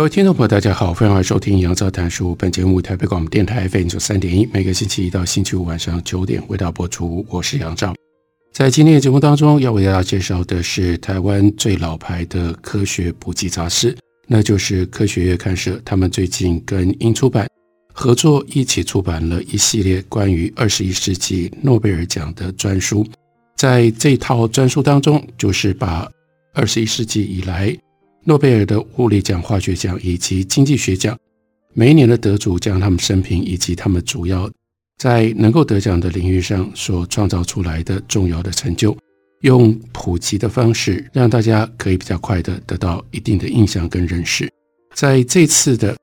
各位听众朋友，大家好，欢迎来收听杨照谈书。本节目台北广播电台 FM 九三点一，每个星期一到星期五晚上九点为大家播出。我是杨照。在今天的节目当中，要为大家介绍的是台湾最老牌的科学补给杂志，那就是《科学月刊社》。他们最近跟英出版合作，一起出版了一系列关于二十一世纪诺贝尔奖的专书。在这套专书当中，就是把二十一世纪以来。诺贝尔的物理奖、化学奖以及经济学奖，每一年的得主将他们生平以及他们主要在能够得奖的领域上所创造出来的重要的成就，用普及的方式让大家可以比较快的得到一定的印象跟认识。在这次的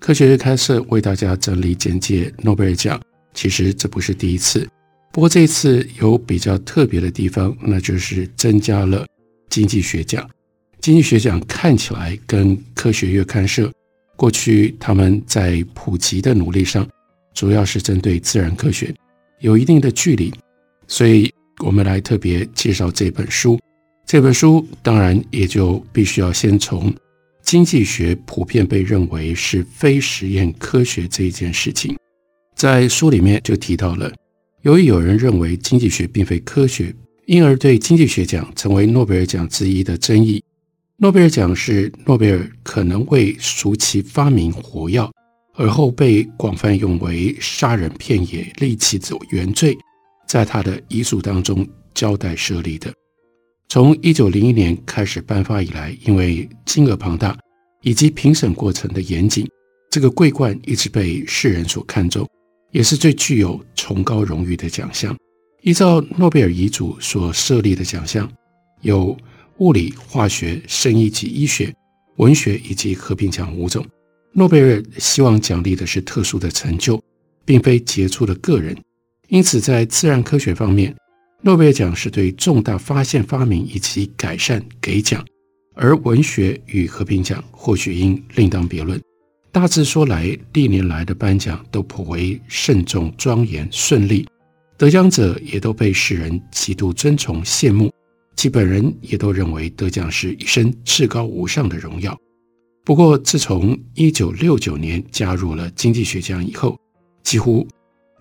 科学月刊社为大家整理简介诺贝尔奖，其实这不是第一次，不过这次有比较特别的地方，那就是增加了经济学奖。经济学奖看起来跟科学月刊社过去他们在普及的努力上，主要是针对自然科学，有一定的距离，所以我们来特别介绍这本书。这本书当然也就必须要先从经济学普遍被认为是非实验科学这一件事情，在书里面就提到了，由于有人认为经济学并非科学，因而对经济学奖成为诺贝尔奖之一的争议。诺贝尔奖是诺贝尔可能为赎其发明火药，而后被广泛用为杀人片野利器的原罪，在他的遗嘱当中交代设立的。从一九零一年开始颁发以来，因为金额庞大以及评审过程的严谨，这个桂冠一直被世人所看重，也是最具有崇高荣誉的奖项。依照诺贝尔遗嘱所设立的奖项，有。物理、化学、生医及医学、文学以及和平奖五种，诺贝尔希望奖励的是特殊的成就，并非杰出的个人。因此，在自然科学方面，诺贝尔奖是对重大发现、发明以及改善给奖；而文学与和平奖或许应另当别论。大致说来，历年来的颁奖都颇为慎重、庄严、顺利，得奖者也都被世人极度尊崇、羡慕。其本人也都认为得奖是一生至高无上的荣耀。不过，自从一九六九年加入了经济学奖以后，几乎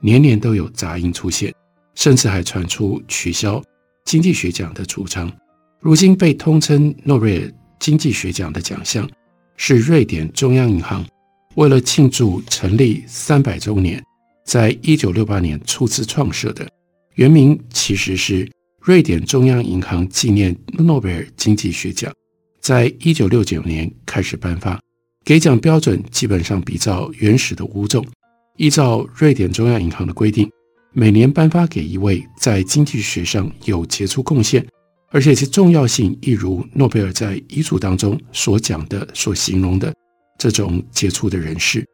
年年都有杂音出现，甚至还传出取消经济学奖的主张。如今被通称诺贝尔经济学奖的奖项，是瑞典中央银行为了庆祝成立三百周年，在一九六八年初次创设的，原名其实是。瑞典中央银行纪念诺贝尔经济学奖，在一九六九年开始颁发，给奖标准基本上比照原始的五种。依照瑞典中央银行的规定，每年颁发给一位在经济学上有杰出贡献，而且其重要性一如诺贝尔在遗嘱当中所讲的、所形容的这种杰出的人士。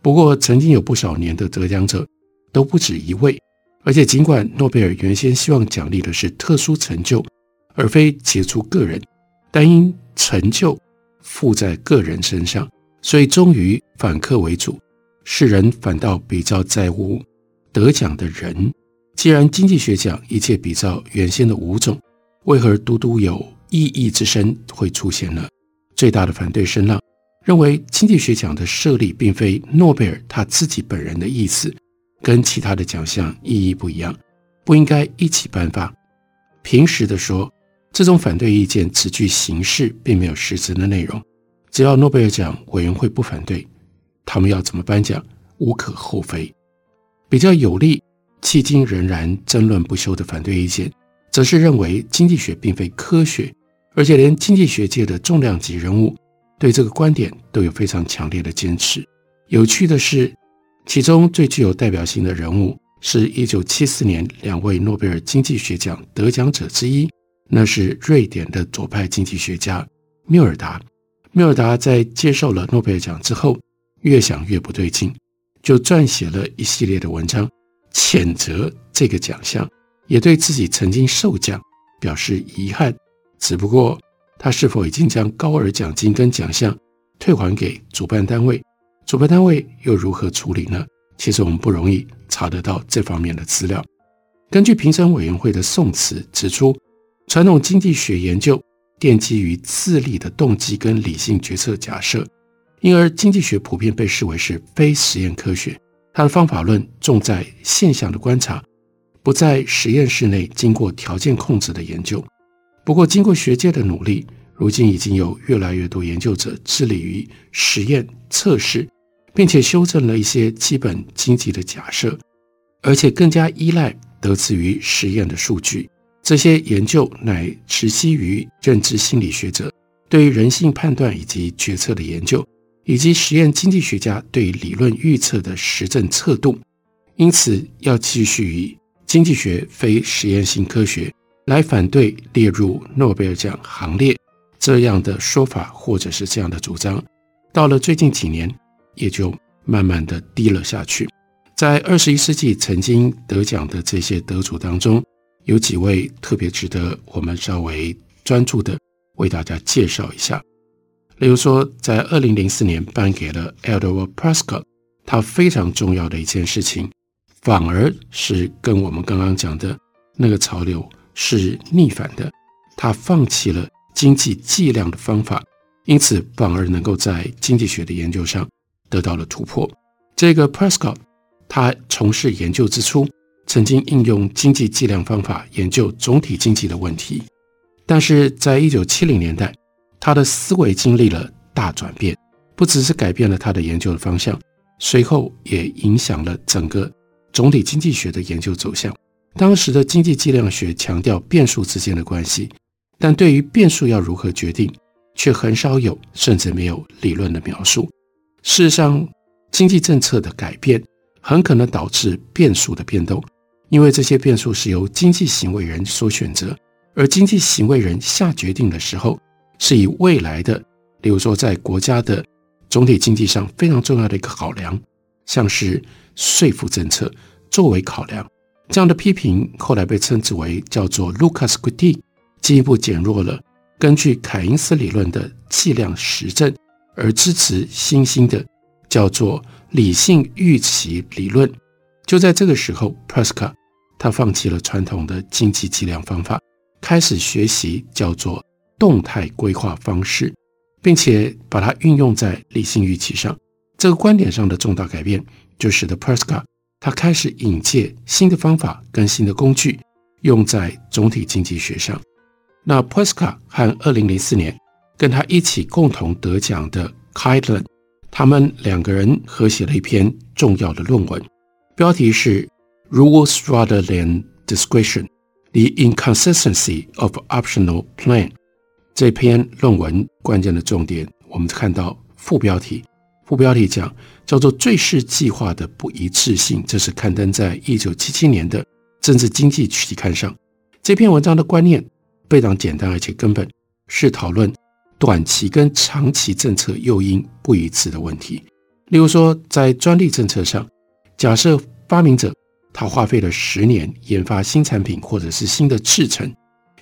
不过，曾经有不少年的得奖者都不止一位。而且，尽管诺贝尔原先希望奖励的是特殊成就，而非杰出个人，但因成就附在个人身上，所以终于反客为主，世人反倒比较在乎得奖的人。既然经济学奖一切比照原先的五种，为何独独有异议之声会出现呢？最大的反对声浪认为，经济学奖的设立并非诺贝尔他自己本人的意思。跟其他的奖项意义不一样，不应该一起颁发。平实的说，这种反对意见只具形式，并没有实质的内容。只要诺贝尔奖委员会不反对，他们要怎么颁奖无可厚非。比较有利、迄今仍然争论不休的反对意见，则是认为经济学并非科学，而且连经济学界的重量级人物对这个观点都有非常强烈的坚持。有趣的是。其中最具有代表性的人物是一九七四年两位诺贝尔经济学奖得奖者之一，那是瑞典的左派经济学家缪尔达。缪尔达在接受了诺贝尔奖之后，越想越不对劲，就撰写了一系列的文章，谴责这个奖项，也对自己曾经受奖表示遗憾。只不过，他是否已经将高额奖金跟奖项退还给主办单位？主办单位又如何处理呢？其实我们不容易查得到这方面的资料。根据评审委员会的宋词指出，传统经济学研究奠基于自利的动机跟理性决策假设，因而经济学普遍被视为是非实验科学。它的方法论重在现象的观察，不在实验室内经过条件控制的研究。不过，经过学界的努力，如今已经有越来越多研究者致力于实验测试，并且修正了一些基本经济的假设，而且更加依赖得自于实验的数据。这些研究乃直基于认知心理学者对于人性判断以及决策的研究，以及实验经济学家对理论预测的实证测度。因此，要继续以经济学非实验性科学。来反对列入诺贝尔奖行列这样的说法，或者是这样的主张，到了最近几年，也就慢慢的低了下去。在二十一世纪曾经得奖的这些得主当中，有几位特别值得我们稍微专注的为大家介绍一下。例如说，在二零零四年颁给了 Edward Prescott，他非常重要的一件事情，反而是跟我们刚刚讲的那个潮流。是逆反的，他放弃了经济计量的方法，因此反而能够在经济学的研究上得到了突破。这个 Prescott，他从事研究之初，曾经应用经济计量方法研究总体经济的问题，但是在一九七零年代，他的思维经历了大转变，不只是改变了他的研究的方向，随后也影响了整个总体经济学的研究走向。当时的经济计量学强调变数之间的关系，但对于变数要如何决定，却很少有甚至没有理论的描述。事实上，经济政策的改变很可能导致变数的变动，因为这些变数是由经济行为人所选择，而经济行为人下决定的时候，是以未来的，例如说在国家的总体经济上非常重要的一个考量，像是税负政策作为考量。这样的批评后来被称之为叫做 Lucas critique，进一步减弱了根据凯因斯理论的计量实证而支持新兴的叫做理性预期理论。就在这个时候，PRESCA 他放弃了传统的经济计量方法，开始学习叫做动态规划方式，并且把它运用在理性预期上。这个观点上的重大改变，就使得 Prescott 他开始引介新的方法跟新的工具，用在总体经济学上。那 Prescott 和二零零四年跟他一起共同得奖的 Catlin，他们两个人合写了一篇重要的论文，标题是 “Rules Rather Than Discretion: The Inconsistency of Optional Plan”。这篇论文关键的重点，我们看到副标题。副标题讲叫做“最适计划的不一致性”，这是刊登在一九七七年的政治经济期刊上。这篇文章的观念非常简单，而且根本是讨论短期跟长期政策诱因不一致的问题。例如说，在专利政策上，假设发明者他花费了十年研发新产品或者是新的制程，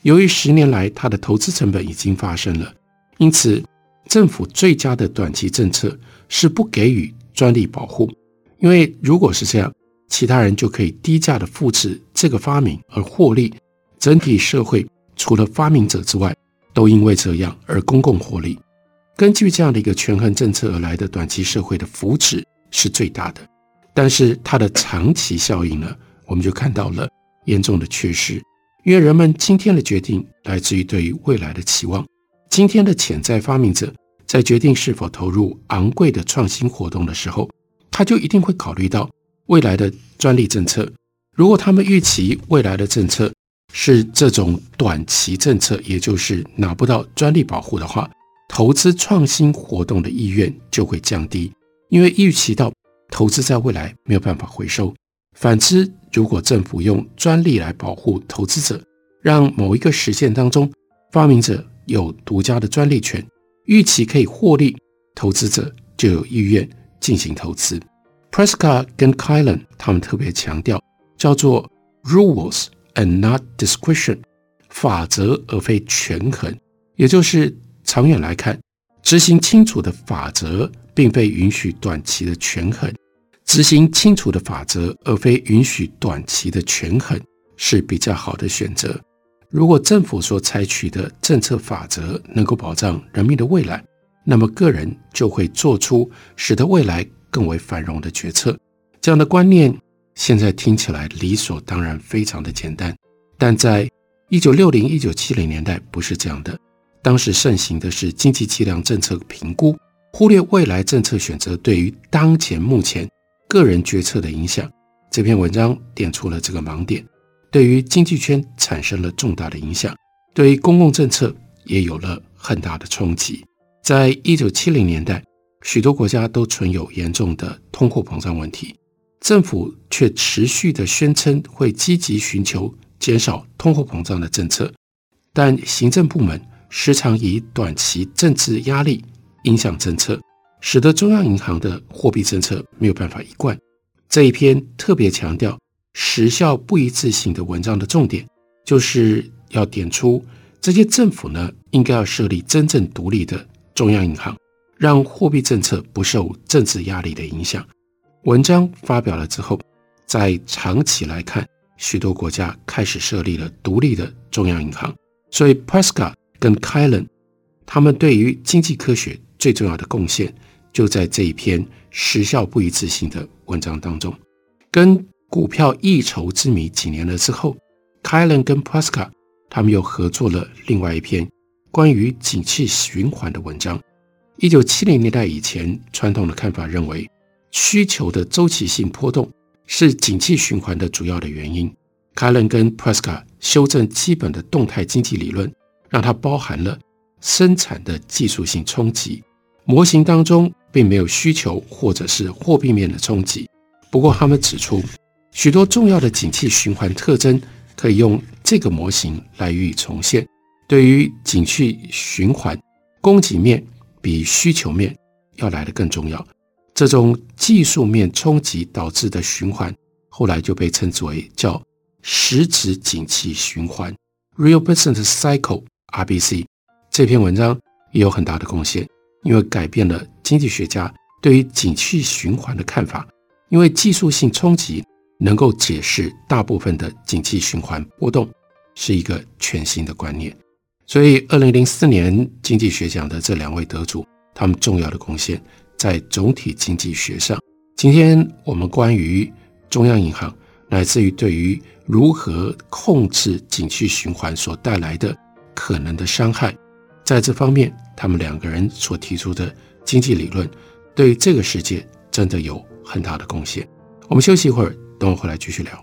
由于十年来他的投资成本已经发生了，因此政府最佳的短期政策。是不给予专利保护，因为如果是这样，其他人就可以低价的复制这个发明而获利，整体社会除了发明者之外，都因为这样而公共获利。根据这样的一个权衡政策而来的短期社会的福祉是最大的，但是它的长期效应呢，我们就看到了严重的缺失，因为人们今天的决定来自于对于未来的期望，今天的潜在发明者。在决定是否投入昂贵的创新活动的时候，他就一定会考虑到未来的专利政策。如果他们预期未来的政策是这种短期政策，也就是拿不到专利保护的话，投资创新活动的意愿就会降低，因为预期到投资在未来没有办法回收。反之，如果政府用专利来保护投资者，让某一个实践当中，发明者有独家的专利权，预期可以获利，投资者就有意愿进行投资。Prescott 跟 Kylan 他们特别强调，叫做 rules and not discretion，法则而非权衡，也就是长远来看，执行清楚的法则，并非允许短期的权衡。执行清楚的法则，而非允许短期的权衡，是比较好的选择。如果政府所采取的政策法则能够保障人民的未来，那么个人就会做出使得未来更为繁荣的决策。这样的观念现在听起来理所当然，非常的简单，但在一九六零、一九七零年代不是这样的。当时盛行的是经济计量政策评估，忽略未来政策选择对于当前目前。个人决策的影响，这篇文章点出了这个盲点，对于经济圈产生了重大的影响，对于公共政策也有了很大的冲击。在一九七零年代，许多国家都存有严重的通货膨胀问题，政府却持续地宣称会积极寻求减少通货膨胀的政策，但行政部门时常以短期政治压力影响政策。使得中央银行的货币政策没有办法一贯。这一篇特别强调时效不一致性的文章的重点，就是要点出这些政府呢，应该要设立真正独立的中央银行，让货币政策不受政治压力的影响。文章发表了之后，在长期来看，许多国家开始设立了独立的中央银行。所以 p r e s c a 跟 Killen 他们对于经济科学最重要的贡献。就在这一篇时效不一致性的文章当中，跟股票异筹之谜几年了之后，Killen 跟 p r e s c a 他们又合作了另外一篇关于景气循环的文章。一九七零年代以前，传统的看法认为，需求的周期性波动是景气循环的主要的原因。卡伦跟 Prescott 修正基本的动态经济理论，让它包含了生产的技术性冲击模型当中。并没有需求或者是货币面的冲击。不过，他们指出许多重要的景气循环特征可以用这个模型来予以重现。对于景气循环，供给面比需求面要来得更重要。这种技术面冲击导致的循环，后来就被称之为叫实质景气循环 （Real Business Cycle，RBC）。这篇文章也有很大的贡献。因为改变了经济学家对于景气循环的看法，因为技术性冲击能够解释大部分的景气循环波动，是一个全新的观念。所以，二零零四年经济学奖的这两位得主，他们重要的贡献在总体经济学上。今天我们关于中央银行，乃至于对于如何控制景气循环所带来的可能的伤害，在这方面。他们两个人所提出的经济理论，对于这个世界真的有很大的贡献。我们休息一会儿，等我回来继续聊。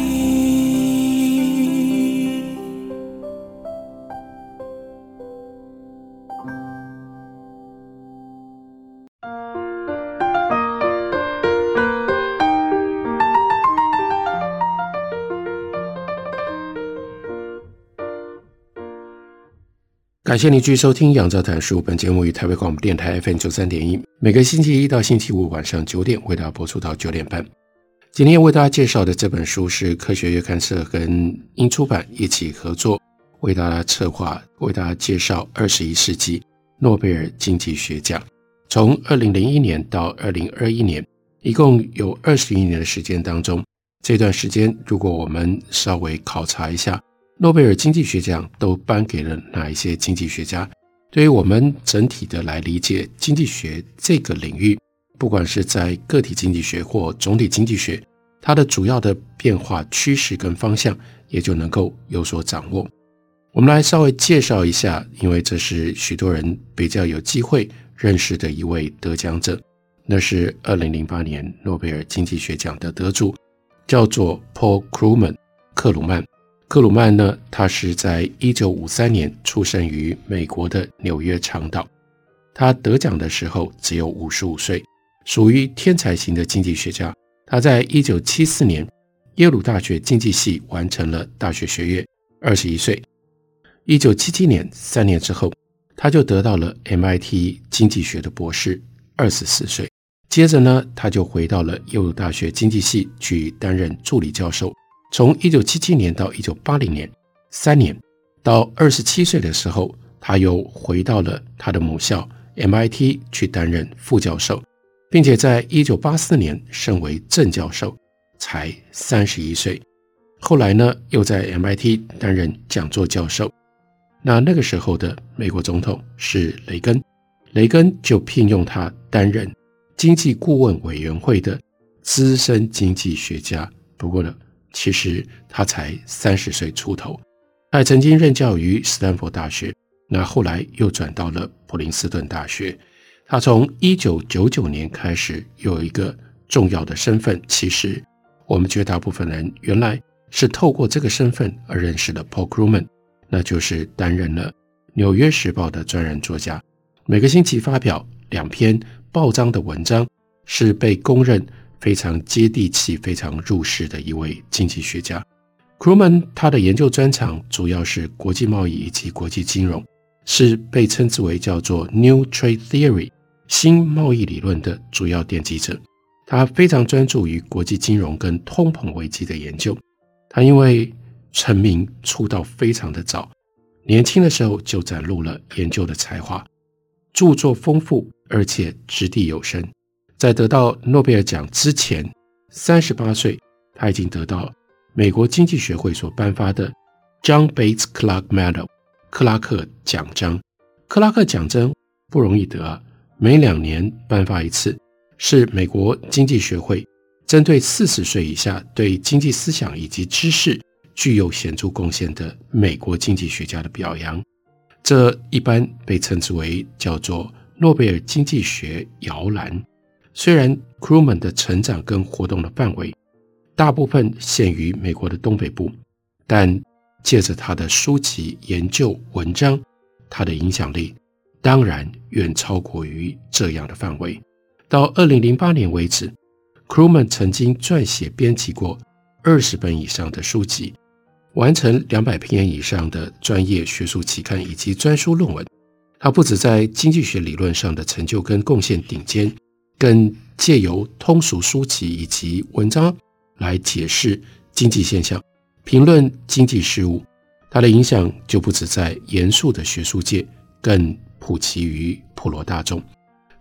感谢您继续收听《杨照谈书》，本节目于台北广播电台 FM 九三点一，每个星期一到星期五晚上九点为大家播出到九点半。今天为大家介绍的这本书是科学月刊社跟英出版一起合作为大家策划、为大家介绍二十一世纪诺贝尔经济学奖。从二零零一年到二零二一年，一共有二十一年的时间当中，这段时间如果我们稍微考察一下。诺贝尔经济学奖都颁给了哪一些经济学家？对于我们整体的来理解经济学这个领域，不管是在个体经济学或总体经济学，它的主要的变化趋势跟方向也就能够有所掌握。我们来稍微介绍一下，因为这是许多人比较有机会认识的一位得奖者，那是二零零八年诺贝尔经济学奖的得主，叫做 Paul Krugman 克鲁曼。克鲁曼呢，他是在一九五三年出生于美国的纽约长岛。他得奖的时候只有五十五岁，属于天才型的经济学家。他在一九七四年耶鲁大学经济系完成了大学学业，二十一岁。一九七七年三年之后，他就得到了 MIT 经济学的博士，二十四岁。接着呢，他就回到了耶鲁大学经济系去担任助理教授。从一九七七年到一九八零年，三年，到二十七岁的时候，他又回到了他的母校 MIT 去担任副教授，并且在一九八四年升为正教授，才三十一岁。后来呢，又在 MIT 担任讲座教授。那那个时候的美国总统是雷根，雷根就聘用他担任经济顾问委员会的资深经济学家。不过呢。其实他才三十岁出头，他还曾经任教于斯坦福大学，那后来又转到了普林斯顿大学。他从一九九九年开始有一个重要的身份，其实我们绝大部分人原来是透过这个身份而认识的 Paul Krugman，那就是担任了《纽约时报》的专栏作家，每个星期发表两篇报章的文章，是被公认。非常接地气、非常入世的一位经济学家，Krugman，他的研究专长主要是国际贸易以及国际金融，是被称之为叫做 New Trade Theory 新贸易理论的主要奠基者。他非常专注于国际金融跟通膨危机的研究。他因为成名出道非常的早，年轻的时候就展露了研究的才华，著作丰富而且掷地有声。在得到诺贝尔奖之前，三十八岁，他已经得到美国经济学会所颁发的 John Bates Clark Medal 克拉克奖章。克拉克奖章不容易得，每两年颁发一次，是美国经济学会针对四十岁以下对经济思想以及知识具有显著贡献的美国经济学家的表扬。这一般被称之为叫做诺贝尔经济学摇篮。虽然 Krugman 的成长跟活动的范围大部分限于美国的东北部，但借着他的书籍、研究、文章，他的影响力当然远超过于这样的范围。到二零零八年为止，Krugman 曾经撰写、编辑过二十本以上的书籍，完成两百篇以上的专业学术期刊以及专书论文。他不止在经济学理论上的成就跟贡献顶尖。更借由通俗书籍以及文章来解释经济现象、评论经济事务，它的影响就不止在严肃的学术界，更普及于普罗大众。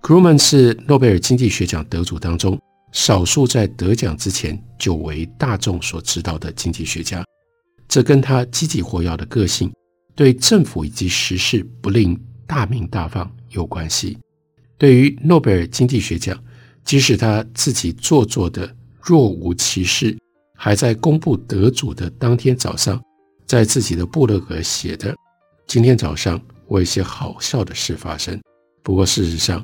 Krugman 是诺贝尔经济学奖得主当中少数在得奖之前就为大众所知道的经济学家，这跟他积极活跃的个性、对政府以及时事不吝大鸣大放有关系。对于诺贝尔经济学奖，即使他自己做作的若无其事，还在公布得主的当天早上，在自己的部落格写的：“今天早上我有些好笑的事发生。”不过事实上，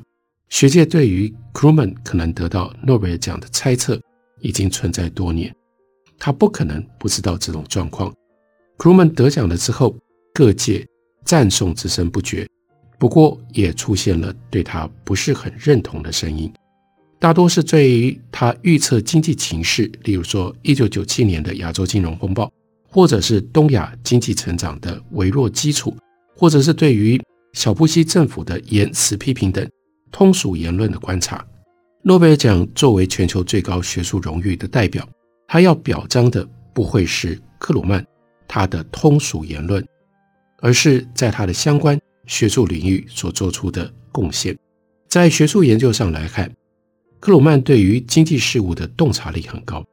学界对于 Krugman 可能得到诺贝尔奖的猜测已经存在多年，他不可能不知道这种状况。Krugman 得奖了之后，各界赞颂之声不绝。不过，也出现了对他不是很认同的声音，大多是对于他预测经济情势，例如说一九九七年的亚洲金融风暴，或者是东亚经济成长的微弱基础，或者是对于小布希政府的言辞批评等通俗言论的观察。诺贝尔奖作为全球最高学术荣誉的代表，他要表彰的不会是克鲁曼他的通俗言论，而是在他的相关学术领域所做出的贡献。在学术研究上来看，克鲁曼对于经济事务的洞察力很高，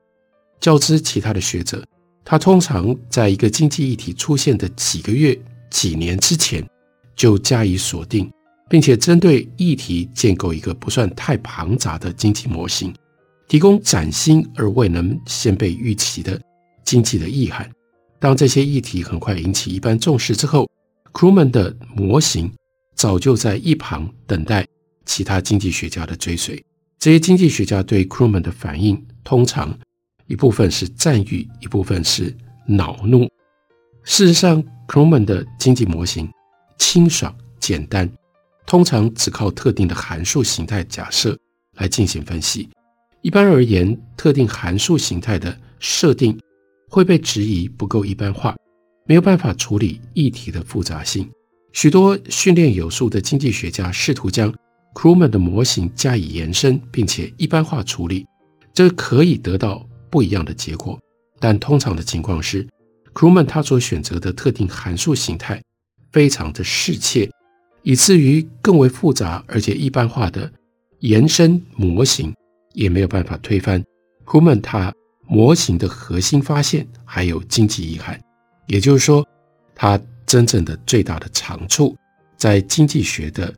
较之其他的学者，他通常在一个经济议题出现的几个月、几年之前就加以锁定，并且针对议题建构一个不算太庞杂的经济模型，提供崭新而未能先被预期的经济的意涵。当这些议题很快引起一般重视之后，克鲁曼的模型早就在一旁等待其他经济学家的追随。这些经济学家对克鲁曼的反应，通常一部分是赞誉，一部分是恼怒。事实上，克鲁曼的经济模型清爽简单，通常只靠特定的函数形态假设来进行分析。一般而言，特定函数形态的设定会被质疑不够一般化，没有办法处理议题的复杂性。许多训练有素的经济学家试图将 Kruman 的模型加以延伸，并且一般化处理，这可以得到不一样的结果。但通常的情况是，克鲁曼他所选择的特定函数形态非常的适切，以至于更为复杂而且一般化的延伸模型也没有办法推翻克鲁曼他模型的核心发现，还有经济遗憾。也就是说，他真正的最大的长处在经济学的。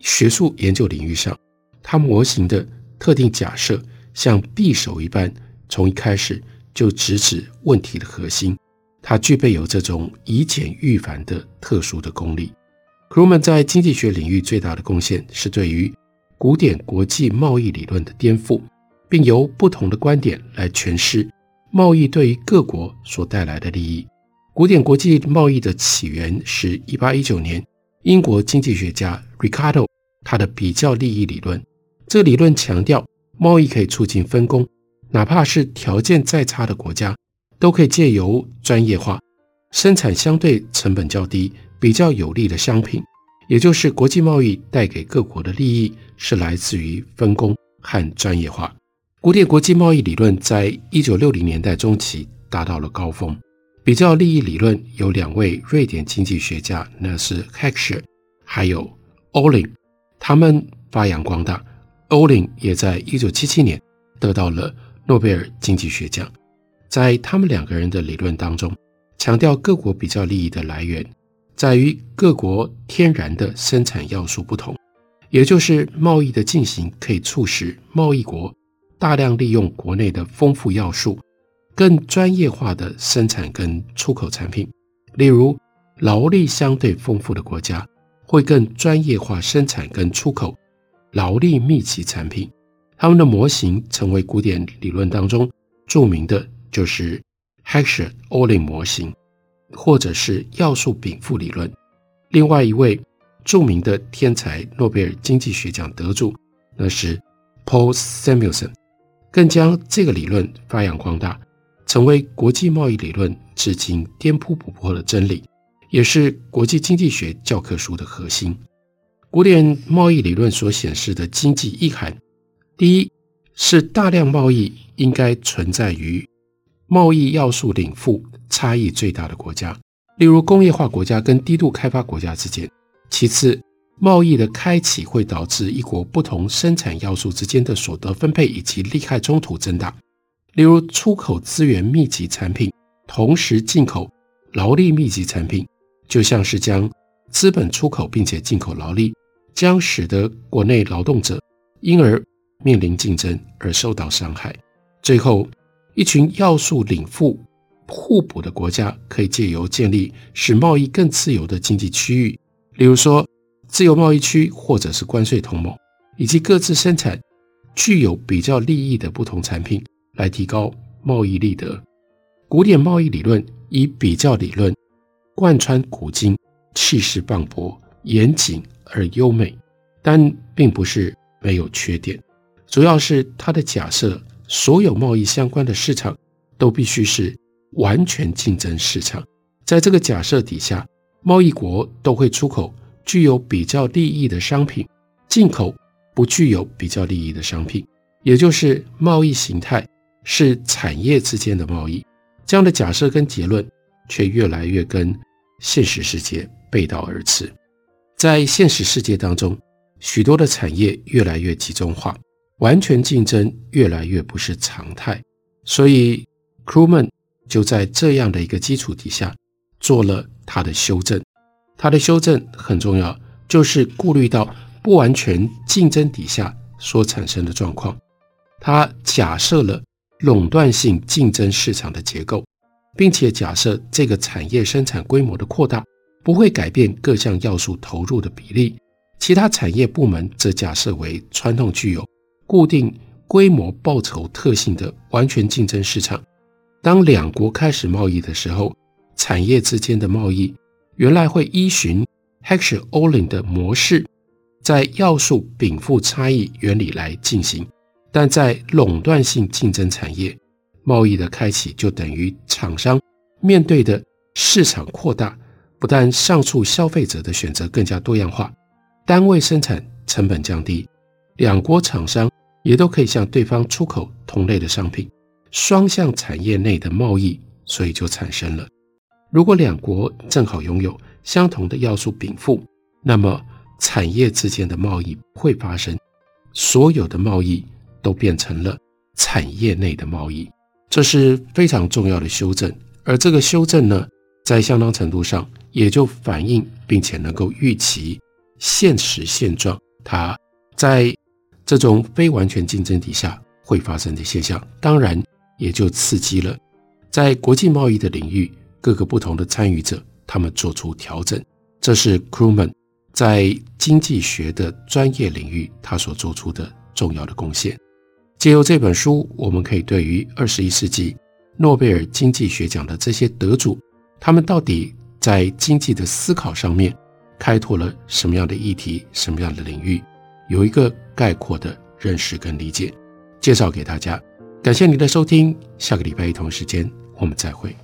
学术研究领域上，它模型的特定假设像匕首一般，从一开始就直指问题的核心。它具备有这种以简驭繁的特殊的功力。克鲁曼在经济学领域最大的贡献是对于古典国际贸易理论的颠覆，并由不同的观点来诠释贸易对于各国所带来的利益。古典国际贸易的起源是一八一九年，英国经济学家 Ricardo。他的比较利益理论，这理论强调贸易可以促进分工，哪怕是条件再差的国家，都可以借由专业化生产相对成本较低、比较有利的商品。也就是国际贸易带给各国的利益是来自于分工和专业化。古典国际贸易理论在一九六零年代中期达到了高峰。比较利益理论有两位瑞典经济学家，那是 h e c k e r 还有 Olin。他们发扬光大，欧林也在一九七七年得到了诺贝尔经济学奖。在他们两个人的理论当中，强调各国比较利益的来源在于各国天然的生产要素不同，也就是贸易的进行可以促使贸易国大量利用国内的丰富要素，更专业化的生产跟出口产品。例如，劳力相对丰富的国家。会更专业化生产跟出口劳力密集产品，他们的模型成为古典理论当中著名的，就是 Heckscher-Ohlin 模型，或者是要素禀赋理论。另外一位著名的天才诺贝尔经济学奖得主，那是 Paul Samuelson，更将这个理论发扬光大，成为国际贸易理论至今颠扑不破的真理。也是国际经济学教科书的核心。古典贸易理论所显示的经济意涵，第一是大量贸易应该存在于贸易要素禀赋差异最大的国家，例如工业化国家跟低度开发国家之间。其次，贸易的开启会导致一国不同生产要素之间的所得分配以及利害冲突增大，例如出口资源密集产品，同时进口劳力密集产品。就像是将资本出口，并且进口劳力，将使得国内劳动者因而面临竞争而受到伤害。最后，一群要素禀赋互补的国家，可以借由建立使贸易更自由的经济区域，例如说自由贸易区或者是关税同盟，以及各自生产具有比较利益的不同产品，来提高贸易利得。古典贸易理论以比较理论。贯穿古今，气势磅礴，严谨而优美，但并不是没有缺点。主要是它的假设，所有贸易相关的市场都必须是完全竞争市场。在这个假设底下，贸易国都会出口具有比较利益的商品，进口不具有比较利益的商品，也就是贸易形态是产业之间的贸易。这样的假设跟结论，却越来越跟现实世界背道而驰。在现实世界当中，许多的产业越来越集中化，完全竞争越来越不是常态。所以，Krugman 就在这样的一个基础底下做了他的修正。他的修正很重要，就是顾虑到不完全竞争底下所产生的状况。他假设了垄断性竞争市场的结构，并且假设这个产业生产规模的扩大不会改变各项要素投入的比例。其他产业部门则假设为传统具有固定规模报酬特性的完全竞争市场。当两国开始贸易的时候，产业之间的贸易原来会依循 h e c k s h o l l i n 的模式，在要素禀赋差异原理来进行。但在垄断性竞争产业，贸易的开启就等于厂商面对的市场扩大，不但上述消费者的选择更加多样化，单位生产成本降低，两国厂商也都可以向对方出口同类的商品，双向产业内的贸易所以就产生了。如果两国正好拥有相同的要素禀赋，那么产业之间的贸易不会发生，所有的贸易。都变成了产业内的贸易，这是非常重要的修正。而这个修正呢，在相当程度上也就反映并且能够预期现实现状，它在这种非完全竞争底下会发生的现象。当然，也就刺激了在国际贸易的领域各个不同的参与者，他们做出调整。这是 Krugman 在经济学的专业领域他所做出的重要的贡献。借由这本书，我们可以对于二十一世纪诺贝尔经济学奖的这些得主，他们到底在经济的思考上面开拓了什么样的议题、什么样的领域，有一个概括的认识跟理解，介绍给大家。感谢您的收听，下个礼拜一同时间我们再会。